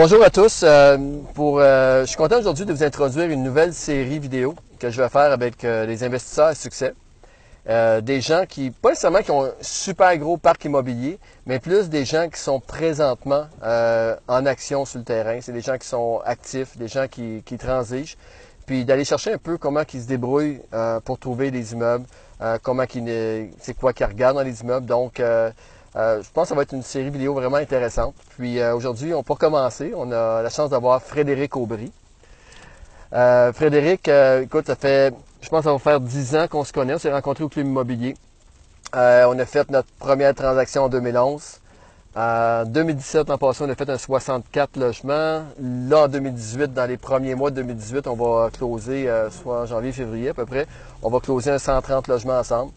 Bonjour à tous. Euh, euh, je suis content aujourd'hui de vous introduire une nouvelle série vidéo que je vais faire avec euh, les investisseurs à succès. des gens qui, pas nécessairement qui ont un super gros parc immobilier, mais plus des gens qui sont présentement en action sur le terrain. C'est des gens qui sont actifs, des gens qui, transigent. Puis d'aller chercher un peu comment ils se débrouillent pour trouver des immeubles, comment c'est quoi qu'ils regardent dans les immeubles. Euh, je pense que ça va être une série vidéo vraiment intéressante. Puis euh, aujourd'hui, on, pour commencer, on a la chance d'avoir Frédéric Aubry. Euh, Frédéric, écoute, ça fait, je pense que ça va faire 10 ans qu'on se connaît. On s'est rencontrés au Club Immobilier. on a fait notre première transaction en 2011. En 2017, en passant, on a fait un 64 logements. Là, en 2018, dans les premiers mois de 2018, on va closer, soit en janvier, février à peu près, on va closer un 130 logements ensemble.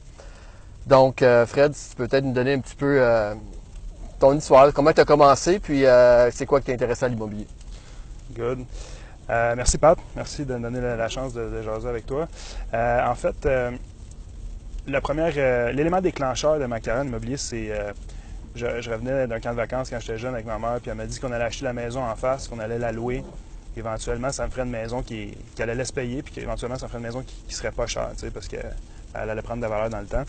Donc, euh, Fred, si tu peux peut-être nous donner un petit peu euh, ton histoire, comment tu as commencé, puis euh, c'est quoi qui t'intéressait à l'immobilier? Good. merci Pat, merci de me donner la, chance de, jaser avec toi. en fait, l'élément déclencheur de ma carrière immobilier, c'est je, revenais d'un camp de vacances quand j'étais jeune avec ma mère, puis elle m'a dit qu'on allait acheter la maison en face, qu'on allait la louer. Éventuellement, ça me ferait une maison qui, allait laisser payer, puis qu'éventuellement, ça me ferait une maison qui, ne serait pas chère, parce qu'elle allait prendre de la valeur dans le temps.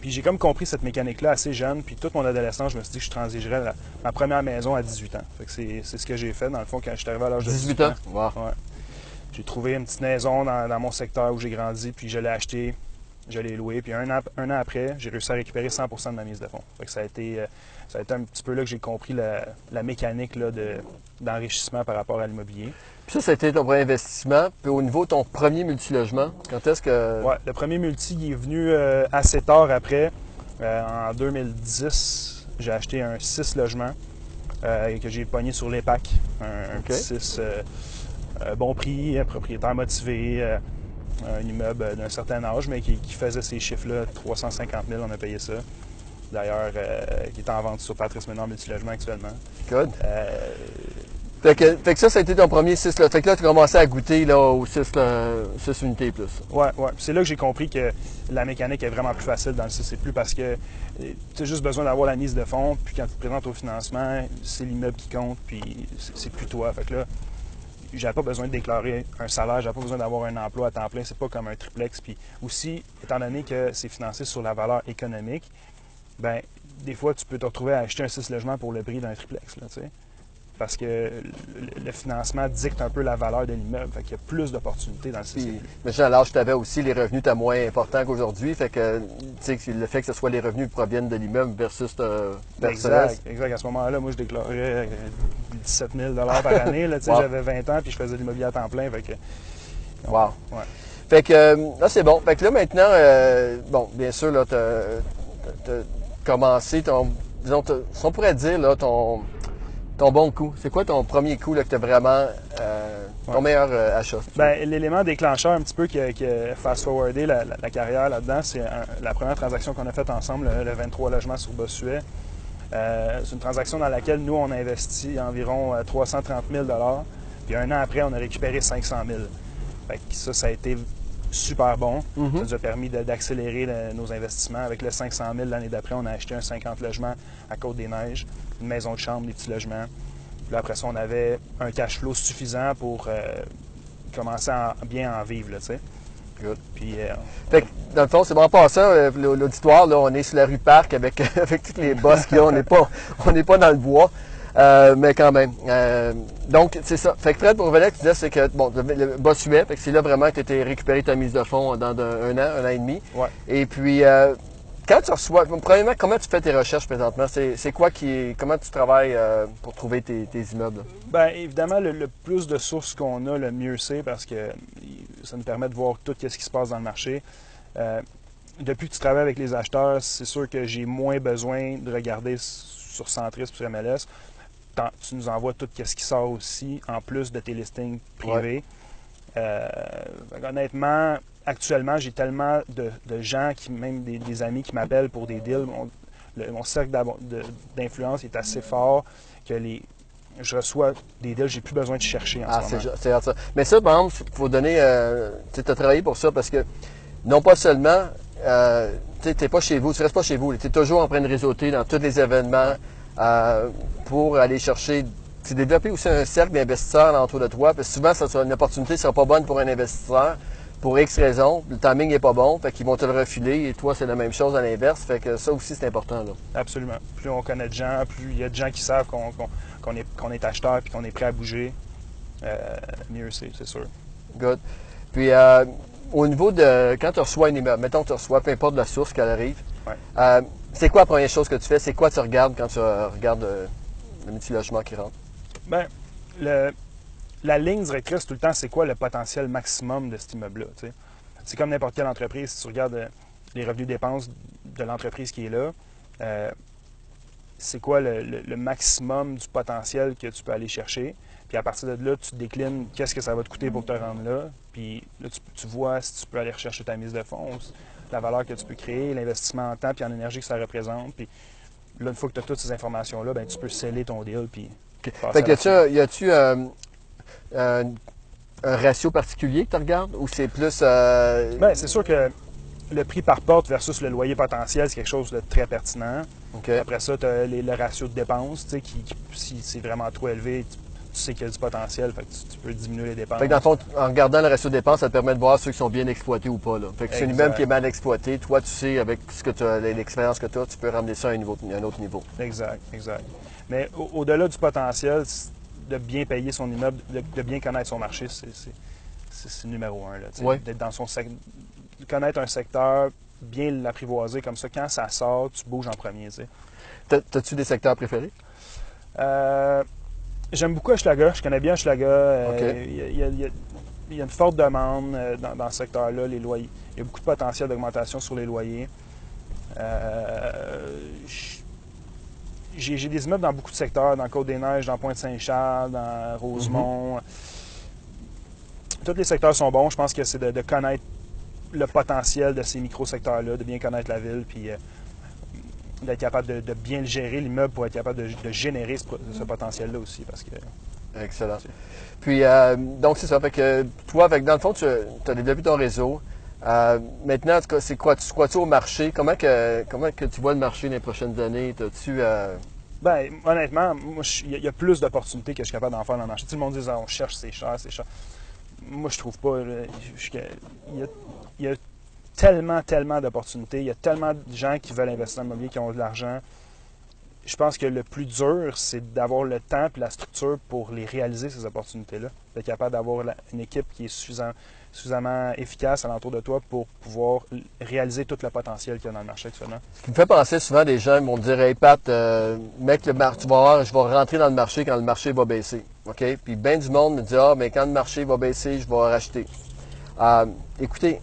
Puis j'ai comme compris cette mécanique-là assez jeune. Puis toute mon adolescence, je me suis dit que je transigerais ma première maison à 18 ans. Fait que c'est, ce que j'ai fait, dans le fond, quand je suis arrivé à l'âge de 18, ans? Ouais. J'ai trouvé une petite maison dans, mon secteur où j'ai grandi, puis je l'ai acheté, je l'ai loué. Puis un an, un an après, j'ai réussi à récupérer 100% de ma mise de fonds. Fait que ça a été, euh, ça a été un petit peu là que j'ai compris la, mécanique là, de, d'enrichissement par rapport à l'immobilier. Puis ça, c'était ton premier investissement. Puis au niveau de ton premier multilogement, quand est-ce que. Oui, le premier multi il est venu euh, assez tard après. Euh, en 2010, j'ai acheté un 6 logements euh, que j'ai pogné sur l'EPAC. Un, un 6 bon prix, propriétaire motivé, un immeuble d'un certain âge, mais qui, faisait ces chiffres-là, 350 000, on a payé ça d'ailleurs, qui est en vente sur Patrice Ménard Multilogement actuellement. Good. Fait que, que, ça, ça a été ton premier 6 là. Fait que là, tu as commencé à goûter là, aux 6, unités plus. Ouais, ouais. C'est là que j'ai compris que la mécanique est vraiment plus facile dans le 6 plus parce que tu as juste besoin d'avoir la mise de fonds, puis quand tu te présentes au financement, c'est l'immeuble qui compte, puis c'est plus toi. Fait que là, j'avais pas besoin de déclarer un salaire, j'avais pas besoin d'avoir un emploi à temps plein, c'est pas comme un triplex. Puis aussi, étant donné que c'est financé sur la valeur économique, ben des fois, tu peux te retrouver à acheter un 6 logements pour le prix d'un triplex, là, tu sais parce que le, financement dicte un peu la valeur de l'immeuble. Fait qu'il y a plus d'opportunités dans le système. Mais à l'âge tu avais aussi, les revenus étaient moins importants qu'aujourd'hui. Fait que le fait que ce soit les revenus qui proviennent de l'immeuble versus euh, Exact, exact. À ce moment-là, moi, je déclarais 17 000 par année. J'avais 20 ans puis je faisais de l'immobilier à temps plein. Fait que, wow. Fait que euh, là, c'est bon. Fait que là, maintenant, euh, bon, bien sûr, là, tu as, commencé ton. Disons, on pourrait dire, là, ton ton bon coup. C'est quoi ton premier coup là, que tu as vraiment. Euh, ton meilleur euh, achat? Ben, L'élément déclencheur un petit peu qui a, fast-forwardé la, carrière là-dedans, c'est la première transaction qu'on a faite ensemble, le, 23 logements sur Bossuet. Euh, c'est une transaction dans laquelle nous, on a investi environ 330 000 Puis un an après, on a récupéré 500 000 fait ça, ça a été super bon. Mm-hmm. Ça nous a permis d'accélérer nos investissements. Avec le 500 000 l'année d'après, on a acheté un 50 logements à Côte-des-Neiges, une maison de chambre, des petits logements. Puis après ça, on avait un cash flow suffisant pour euh, commencer à bien en vivre, tu sais. Puis, euh, fait que, dans le fond, c'est bon pas ça. Euh, l'auditoire, là, on est sur la rue Parc avec, avec toutes les bosses qu'il y a. On n'est pas, on pas dans le bois. Euh, mais quand même. Donc, c'est ça. Fait que Fred, pour revenir, tu disais, c'est que, bon, le Bossuet, fait que c'est là vraiment que tu étais récupéré ta mise de fonds dans un, an, un an et demi. Ouais. Et puis, euh, quand tu reçois, premièrement, comment tu fais tes recherches présentement? C'est quoi qui comment tu travailles pour trouver tes, immeubles? Bien, évidemment, le, plus de sources qu'on a, le mieux c'est parce que ça nous permet de voir tout ce qui se passe dans le marché. depuis que tu travailles avec les acheteurs, c'est sûr que j'ai moins besoin de regarder sur Centris, sur MLS tu nous envoies tout ce qui sort aussi, en plus de tes listings privés. Euh, honnêtement, actuellement, j'ai tellement de, gens, qui, même des, amis qui m'appellent pour des deals. Mon, cercle d'influence est assez fort que les, je reçois des deals, j'ai plus besoin de chercher en ah, ce moment. C'est ça. Mais ça, par exemple, il faut donner. Euh, tu as travaillé pour ça parce que non pas seulement. Euh, tu n'es pas chez vous, tu restes pas chez vous. Tu es toujours en train de réseauter dans tous les événements. Euh, pour aller chercher c'est développer aussi un cercle d'investisseurs autour de toi. Parce que souvent, ça sera une opportunité ne sera pas bonne pour un investisseur. Pour X raisons, le timing n'est pas bon, fait qu'ils vont te le refiler et toi, c'est la même chose à l'inverse. Fait que ça aussi, c'est important. Là. Absolument. Plus on connaît de gens, plus il y a de gens qui savent qu'on est, qu'on est acheteur et qu'on est prêt à bouger, euh, mieux c'est, c'est sûr. Good. Puis, euh, au niveau de quand tu reçois une immeuble, mettons que tu reçois, peu importe la source qu'elle arrive, euh, c'est quoi la première chose que tu fais? C'est quoi tu regardes quand tu regardes le multilogement qui rentre? Bien, le, la ligne directrice tout le temps, c'est quoi le potentiel maximum de cet immeuble-là? C'est comme n'importe quelle entreprise. Si tu regardes euh, les revenus dépenses de l'entreprise qui est là, euh, c'est quoi le, maximum du potentiel que tu peux aller chercher? Puis à partir de là, tu déclines qu'est-ce que ça va te coûter pour te rendre là. Puis là, tu, vois si tu peux aller rechercher ta mise de fonds, la valeur que tu peux créer, l'investissement en temps puis en énergie que ça représente. Puis là, une fois que tu as toutes ces informations-là, ben, tu peux sceller ton deal. Puis fait que y a-tu un, ratio particulier que tu regardes ou c'est plus. Euh... Bien, c'est sûr que le prix par porte versus le loyer potentiel, c'est quelque chose de très pertinent. Après ça, tu as le ratio de dépenses, qui, qui, si c'est vraiment trop élevé, tu, sais qu'il y a du potentiel, fait que tu, peux diminuer les dépenses. Fait que dans le fond, en regardant le ratio de dépenses, ça te permet de voir ceux qui sont bien exploités ou pas. Là. Fait que immeuble qui est mal exploité, toi, tu sais, avec ce que l'expérience que tu as, tu peux ramener ça à un, niveau, un autre niveau. Exact, exact. Mais au-delà du potentiel, de bien payer son immeuble, de, bien connaître son marché, c'est numéro un. D'être dans son connaître un secteur, bien l'apprivoiser comme ça. Quand ça sort, tu bouges en premier. T'as-tu des secteurs préférés? Euh, j'aime beaucoup Hochelaga. Je connais bien Hochelaga. Euh, il, y a, une forte demande euh, dans, ce secteur-là. Les loyers. Il y a beaucoup de potentiel d'augmentation sur les loyers. J'ai des immeubles dans beaucoup de secteurs, dans Côte-des-Neiges, dans Pointe-Saint-Charles, dans Rosemont. Tous les secteurs sont bons. Je pense que c'est de, connaître le potentiel de ces micro-secteurs-là, de bien connaître la ville, puis euh, d'être capable de, bien gérer, l'immeuble, pour être capable de, générer ce, potentiel-là aussi. Parce que, Excellent. Puis, euh, donc, c'est ça. Fait que toi, dans le fond, tu as développé ton réseau. Euh, maintenant, c'est quoi? Tu crois-tu au marché? Comment que, comment que tu vois le marché dans les prochaines années? As-tu. Ben, honnêtement, il y, a plus d'opportunités que je suis capable d'en faire dans le marché. Tout le monde dit, on cherche, c'est cher, c'est cher. Moi, je trouve pas. Il y a, tellement, tellement d'opportunités. Il y a tellement de gens qui veulent investir en immobilier, qui ont de l'argent. Je pense que le plus dur, c'est d'avoir le temps et la structure pour les réaliser, ces opportunités-là. D'être capable d'avoir une équipe qui est suffisamment suffisamment efficace alentour de toi pour pouvoir réaliser tout le potentiel qu'il y a dans le marché actuellement. Ce qui me fait penser souvent, des gens vont me dire Hey Pat, euh, mec, le mar tu vas voir, je vais rentrer dans le marché quand le marché va baisser. OK? Puis bien du monde me dit Ah, mais quand le marché va baisser, je vais racheter. Euh, écoutez,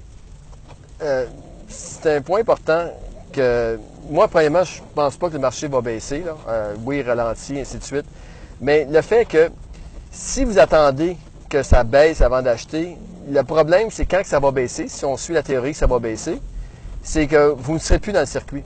euh, c'est un point important que moi, premièrement, je pense pas que le marché va baisser. Là. Oui, ralentit, ainsi de suite. Mais le fait que si vous attendez que ça baisse avant d'acheter, le problème, c'est quand ça va baisser, si on suit la théorie que ça va baisser, c'est que vous ne serez plus dans le circuit.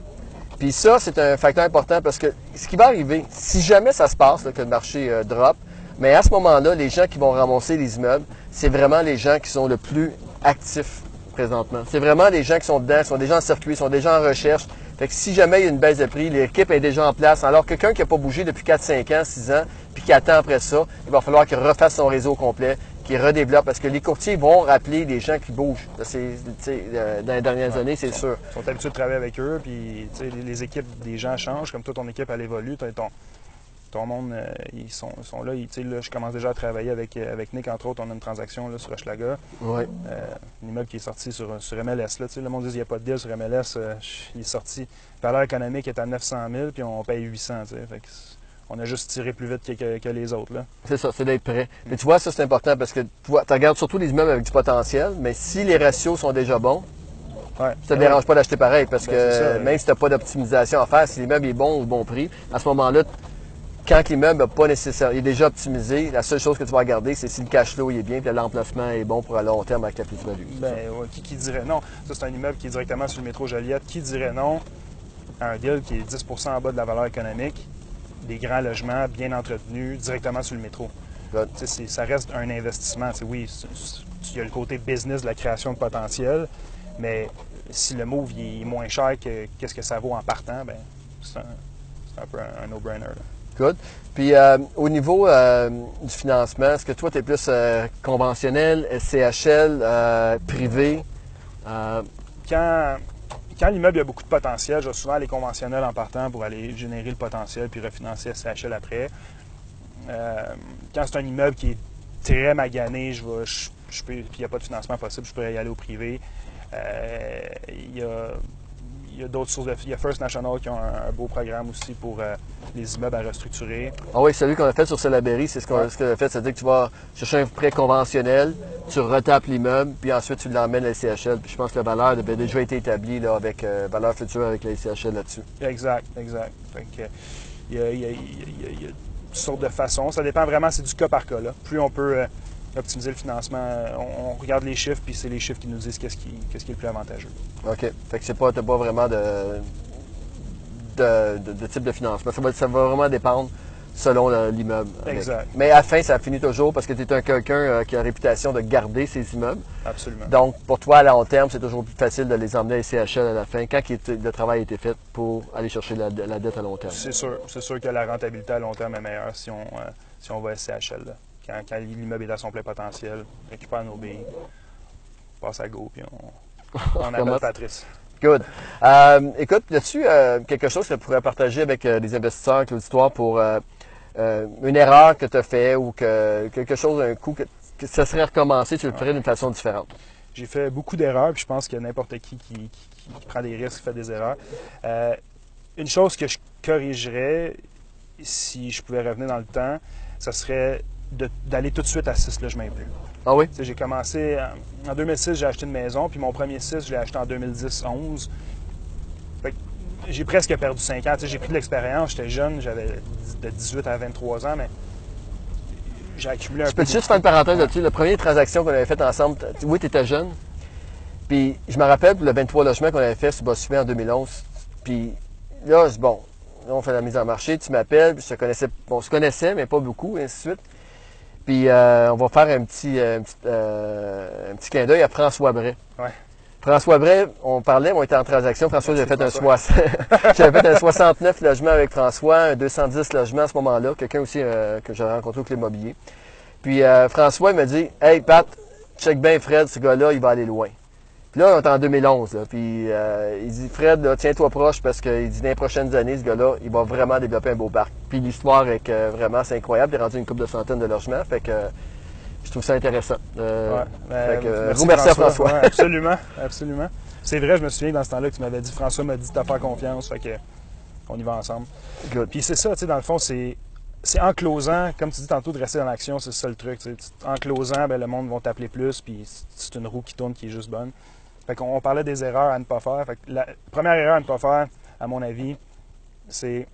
Puis ça, c'est un facteur important parce que ce qui va arriver, si jamais ça se passe, que le marché euh, drop, mais à ce moment-là, les gens qui vont ramasser les immeubles, c'est vraiment les gens qui sont le plus actifs présentement. C'est vraiment les gens qui sont dedans, sont déjà en circuit, sont déjà en recherche. Fait que si jamais il y a une baisse de prix, l'équipe est déjà en place. Alors quelqu'un qui n'a pas bougé depuis 4, 5 ans, 6 ans, puis qui attend après ça, il va falloir qu'il refasse son réseau complet, qui redéveloppe. Parce que les courtiers vont rappeler les gens qui bougent. C'est, euh, dans les dernières années, c'est sûr. Ils sont habitués de travailler avec eux, puis les équipes des gens changent. Comme toi, ton équipe, elle évolue. Ton, ton monde, euh, ils, sont, sont là, là. Je commence déjà à travailler avec, euh, avec Nick, entre autres. On a une transaction là, sur Hochelaga. Oui. un immeuble qui est sorti sur, sur MLS. Là, le monde dit qu'il n'y a pas de deal sur MLS. il est sorti. La valeur économique est à 900 000, puis on paye 800. Fait on a juste tiré plus vite que, les autres. C'est ça, c'est d'être prêt. Mais tu vois, ça c'est important parce que tu, regardes surtout les immeubles avec du potentiel, mais si les ratios sont déjà bons, ça ne te dérange pas d'acheter pareil parce ben, que même si tu n'as pas d'optimisation à faire, si l'immeuble est bon ou bon prix, à ce moment-là, quand l'immeuble n'est pas nécessaire, il est déjà optimisé, la seule chose que tu vas regarder, c'est si le cash flow est bien et l'emplacement est bon pour à long terme avec la plus-value. Ben, qui, dirait non? Ça, c'est un immeuble qui est directement sur le métro Joliette. Qui dirait non à un deal qui est 10% en bas de la valeur économique? Des grands logements bien entretenus directement sur le métro. Ça reste un investissement. oui, il y a le côté business de la création de potentiel, mais si le move est moins cher que qu'est-ce que ça vaut en partant, ben c'est un, peu un, no-brainer. Good. Puis euh, au niveau euh, du financement, est-ce que toi, tu es plus euh, conventionnel, SCHL, euh, privé? Quand, quand l'immeuble a beaucoup de potentiel, je vais souvent aller conventionnel en partant pour aller générer le potentiel puis refinancer SCHL après. Euh, quand c'est un immeuble qui est très magané, je vais, je, peux, puis il n'y a pas de financement possible, je pourrais y aller au privé. Euh, Il y a, il y a d'autres sources de. Il y a First National qui ont un, un beau programme aussi pour euh, les immeubles à restructurer. Ah oui, celui qu'on a fait sur Salaberry, c'est ce qu'on Ouais. ce qu'on a fait, c'est-à-dire que tu vas chercher un prêt conventionnel, tu retapes l'immeuble, puis ensuite tu l'emmènes à la CHL. Puis je pense que la valeur avait déjà été établie là, avec euh, valeur future avec la CHL là-dessus. Exact, exact. Y a, il y a toutes sortes de façons. Ça dépend vraiment, c'est du cas par cas. Là. Plus on peut euh, optimiser le financement, euh, on, on regarde les chiffres, puis c'est les chiffres qui nous disent qu'est-ce qui, est le plus avantageux. OK. Fait que c'est pas, pas vraiment de, de, de- de type de financement. Ça va, ça va vraiment dépendre selon le- l'immeuble. Exact. Mais à la fin, ça finit toujours parce que tu es un quelqu'un euh, qui a la réputation de garder ses immeubles. Absolument. Donc, pour toi, à long terme, c'est toujours plus facile de les emmener à CHL à la fin, quand le travail a été fait pour aller chercher la, la dette à long terme. C'est sûr, c'est sûr que la rentabilité à long terme est meilleure si on, euh, si on va SCHL. là. Quand, quand l'immeuble est à son plein potentiel, on récupère nos billes, on passe à go, puis on, on appelle Patrice. Good. Euh, écoute, y a quelque chose que tu pourrais partager avec euh, les investisseurs, avec l'auditoire pour euh, euh, une erreur que tu as fait ou que quelque chose, un coup, que, que ça serait recommencé, tu le ferais d'une façon différente? J'ai fait beaucoup d'erreurs, puis je pense que n'importe qui qui, qui- qui prend des risques fait des erreurs. Euh, une chose que je corrigerais, si je pouvais revenir dans le temps, ce serait d'aller tout de suite à 6 logements et plus. Ah oui? J'ai commencé en, en 2006, j'ai acheté une maison, puis mon premier 6, je l'ai acheté en 2010-11. Fait que J'ai presque perdu 5 ans. J'ai pris de l'expérience, j'étais jeune, j'avais de 18 à 23 ans, mais j'ai accumulé un Je peu. peux juste faire une parenthèse là-dessus? La première transaction qu'on avait faite ensemble, oui, tu étais jeune. Puis je me rappelle le 23 logements qu'on avait fait sur Bossuet en 2011. Puis là, bon. Là, on fait la mise en marché. Tu m'appelles. Puis je te connaissais, on se connaissait, mais pas beaucoup, et ainsi de suite. Puis euh, on va faire un petit, euh, un petit, euh, un petit clin d'œil à François Bray. Ouais. François Bray, on parlait, on était en transaction. François, j'avais fait, un François. soix- j'avais fait un 69 logements avec François, un 210 logements à ce moment-là. Quelqu'un aussi euh, que j'avais rencontré au Clé Immobilier. Puis euh, François, il m'a dit Hey Pat, check bien Fred, ce gars-là, il va aller loin. Puis là, on est en 2011. Là, puis euh, il dit Fred, tiens-toi proche parce qu'il dit dans les prochaines années, ce gars-là, il va vraiment développer un beau parc. Puis l'histoire est que vraiment, c'est incroyable. Il est rendu une couple de centaines de logements. Fait que je trouve ça intéressant. Euh, Ouais, ben, fait que, merci, remercie à François. Ouais, absolument, absolument. C'est vrai, je me souviens dans ce temps-là que tu m'avais dit, François m'a dit de te faire confiance, fait que on y va ensemble. Good. Puis c'est ça, tu sais, dans le fond, c'est c'est en closant, comme tu dis tantôt, de rester dans l'action, c'est ça le truc. tu sais. Tu- En closant, ben, le monde va t'appeler plus, puis c'est une roue qui tourne qui est juste bonne. Fait qu'on on parlait des erreurs à ne pas faire. La première erreur à ne pas faire, à mon avis, c'est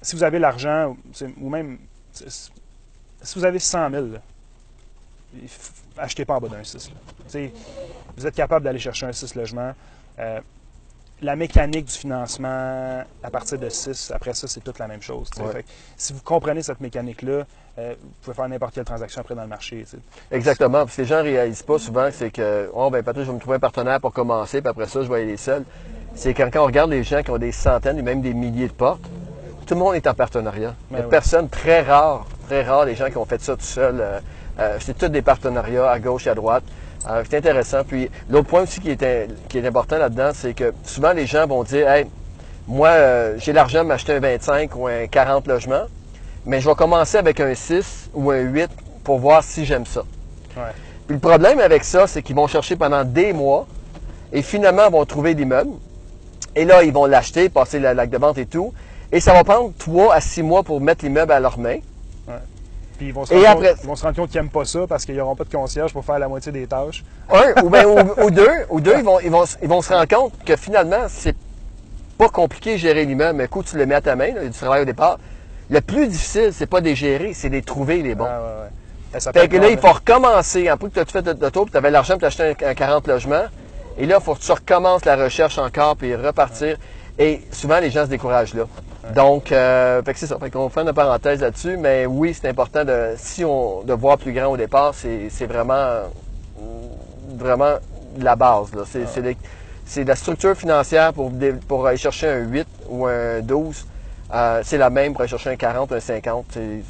si vous avez l'argent, ou même si vous avez 100 000, là, il f- achetez pas en bas d'un 6. là. Tu sais, Vous êtes capable d'aller chercher un 6 logements. Euh, la mécanique du financement à partir de 6, après ça, c'est toute la même chose. tu sais. Ouais. Fait que si vous comprenez cette mécanique-là, euh, vous pouvez faire n'importe quelle transaction après dans le marché. Exactement. Parce que les gens ne réalisent pas souvent, c'est que, oh, ben, peut-être je vais me trouver un partenaire pour commencer, puis après ça, je vais y aller seul. C'est quand, quand on regarde les gens qui ont des centaines et même des milliers de portes, tout le monde est en partenariat. Il n'y a Ben oui. personne, très rare, très rare, les gens qui ont fait ça tout seul. Euh, euh, c'est tous des partenariats à gauche et à droite. Euh, c'est intéressant. Puis l'autre point aussi qui est, in- qui est important là-dedans, c'est que souvent les gens vont dire, hey, moi, euh, j'ai l'argent de m'acheter un 25 ou un 40 logements, mais je vais commencer avec un 6 ou un 8 pour voir si j'aime ça. Ouais. Puis le problème avec ça, c'est qu'ils vont chercher pendant des mois et finalement ils vont trouver l'immeuble. Et là, ils vont l'acheter, passer la lac de vente et tout. Et ça va prendre 3 à 6 mois pour mettre l'immeuble à leurs mains. Puis ils vont, se Et rendre après- compte, ils vont se rendre compte qu'ils n'aiment pas ça parce qu'ils n'auront pas de concierge pour faire la moitié des tâches. Un ou, ben, ou, ou deux, ou deux ils, vont, ils, vont, ils vont se rendre compte que finalement, c'est pas compliqué de gérer l'immeuble. Mais coup, tu le mets à ta main, là, il y a du travail au départ. Le plus difficile, c'est pas de les gérer, c'est de les trouver les bons. Ah, ouais, ouais. Ça peut Fait que là, il faut recommencer. Après que tu as fait de, tour, puis tu avais l'argent pour t'acheter un, un 40 logements. Et là, il faut que tu recommences la recherche encore, puis repartir. Et souvent, les gens se découragent là. Donc, euh, fait que c'est ça. Fait qu'on fait une parenthèse là-dessus. Mais oui, c'est important de, si on, de voir plus grand au départ, c'est c'est vraiment, vraiment la base. là. C'est c'est les- c'est la structure financière pour, pour aller chercher un 8 ou un 12 euh, c'est la même pour aller chercher un 40, un 50. c'est-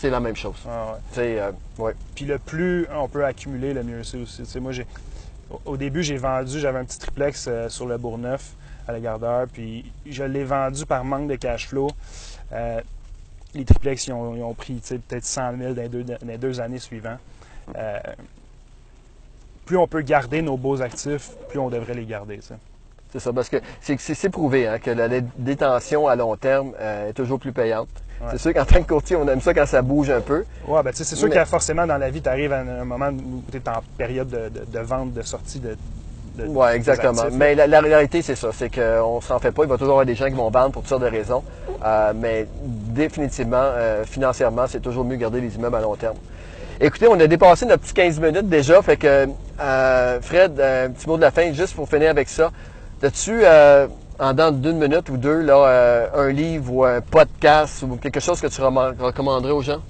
C'est la même chose. Ah ouais. Euh, ouais. Puis le plus on peut accumuler, le mieux c'est aussi. Moi, j'ai, au- au début, j'ai vendu, j'avais un petit triplex euh, sur le Bourgneuf à la Gardeur, puis je l'ai vendu par manque de cash flow. Euh, les triplex, ils ont, ils ont pris peut-être 100 000 dans les deux, dans les deux années suivantes. Euh, plus on peut garder nos beaux actifs, plus on devrait les garder. sais. C'est ça, parce que c'est prouvé hein, que la dé- détention à long terme euh, est toujours plus payante. Ouais. C'est sûr qu'en tant que courtier, on aime ça quand ça bouge un peu. Ouais, ben, tu sais, c'est sûr Mais- que forcément, dans la vie, tu arrives à un moment où tu es en période de, de- de vente, de sortie de. De- Oui, exactement. actifs. Mais la, la réalité, c'est ça. C'est qu'on s'en fait pas. Il va toujours y avoir des gens qui vont vendre pour toutes sortes de raisons. Euh, mais définitivement, euh, financièrement, c'est toujours mieux de garder les immeubles à long terme. Écoutez, on a dépassé notre petit 15 minutes déjà. Fait que, euh, Fred, un petit mot de la fin, juste pour finir avec ça. As-tu, en dans d'une minute ou deux, là, un livre ou un podcast ou quelque chose que tu recommanderais aux gens?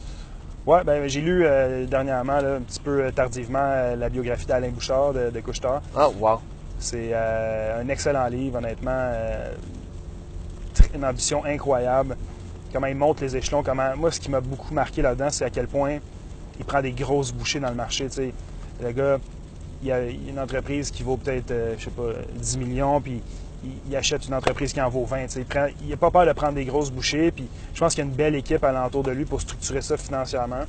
Ouais, ben, j'ai lu euh, dernièrement, là, un petit peu euh, tardivement, euh, la biographie d'Alain Bouchard de, de Couche-Tard. Ah, wow. C'est euh, un excellent livre, honnêtement. euh, une ambition incroyable. Comment il monte les échelons. Comment... Moi, ce qui m'a beaucoup marqué là-dedans, c'est à quel point il prend des grosses bouchées dans le marché. Le gars, il y a une entreprise qui vaut peut-être, je sais pas, 10 millions, puis il, il achète une entreprise qui en vaut 20. tu sais. Il n'a pas peur de prendre des grosses bouchées, puis je pense qu'il y a une belle équipe alentour de lui pour structurer ça financièrement.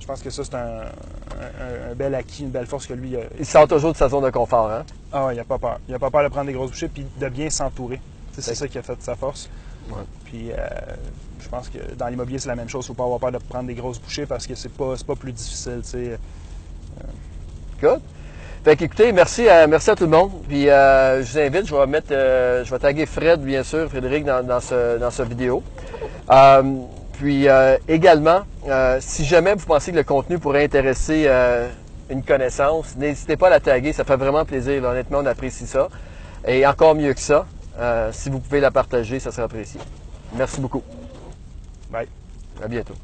Je pense que ça, c'est un, un- un bel acquis, une belle force que lui a, Il sort toujours de sa zone de confort, hein? ah, il n'a pas peur. Il n'a pas peur de prendre des grosses bouchées puis de bien s'entourer. C'est ça qui a fait sa force. Ouais. Puis euh, je pense que dans l'immobilier, c'est la même chose. Il ne faut pas avoir peur de prendre des grosses bouchées parce que c'est pas, pas plus difficile. sais. Good. Fait qu'écoutez, merci à, merci à tout le monde. Puis euh, je vous invite, je vais mettre, euh, je vais taguer Fred, bien sûr, Frédéric, dans, dans ce, dans ce vidéo. Euh, puis euh, également, euh, si jamais vous pensez que le contenu pourrait intéresser euh, une connaissance, n'hésitez pas à la taguer, ça fait vraiment plaisir. là. honnêtement, on apprécie ça. Et encore mieux que ça, euh, si vous pouvez la partager, ça sera apprécié. Merci beaucoup. Bye. À bientôt.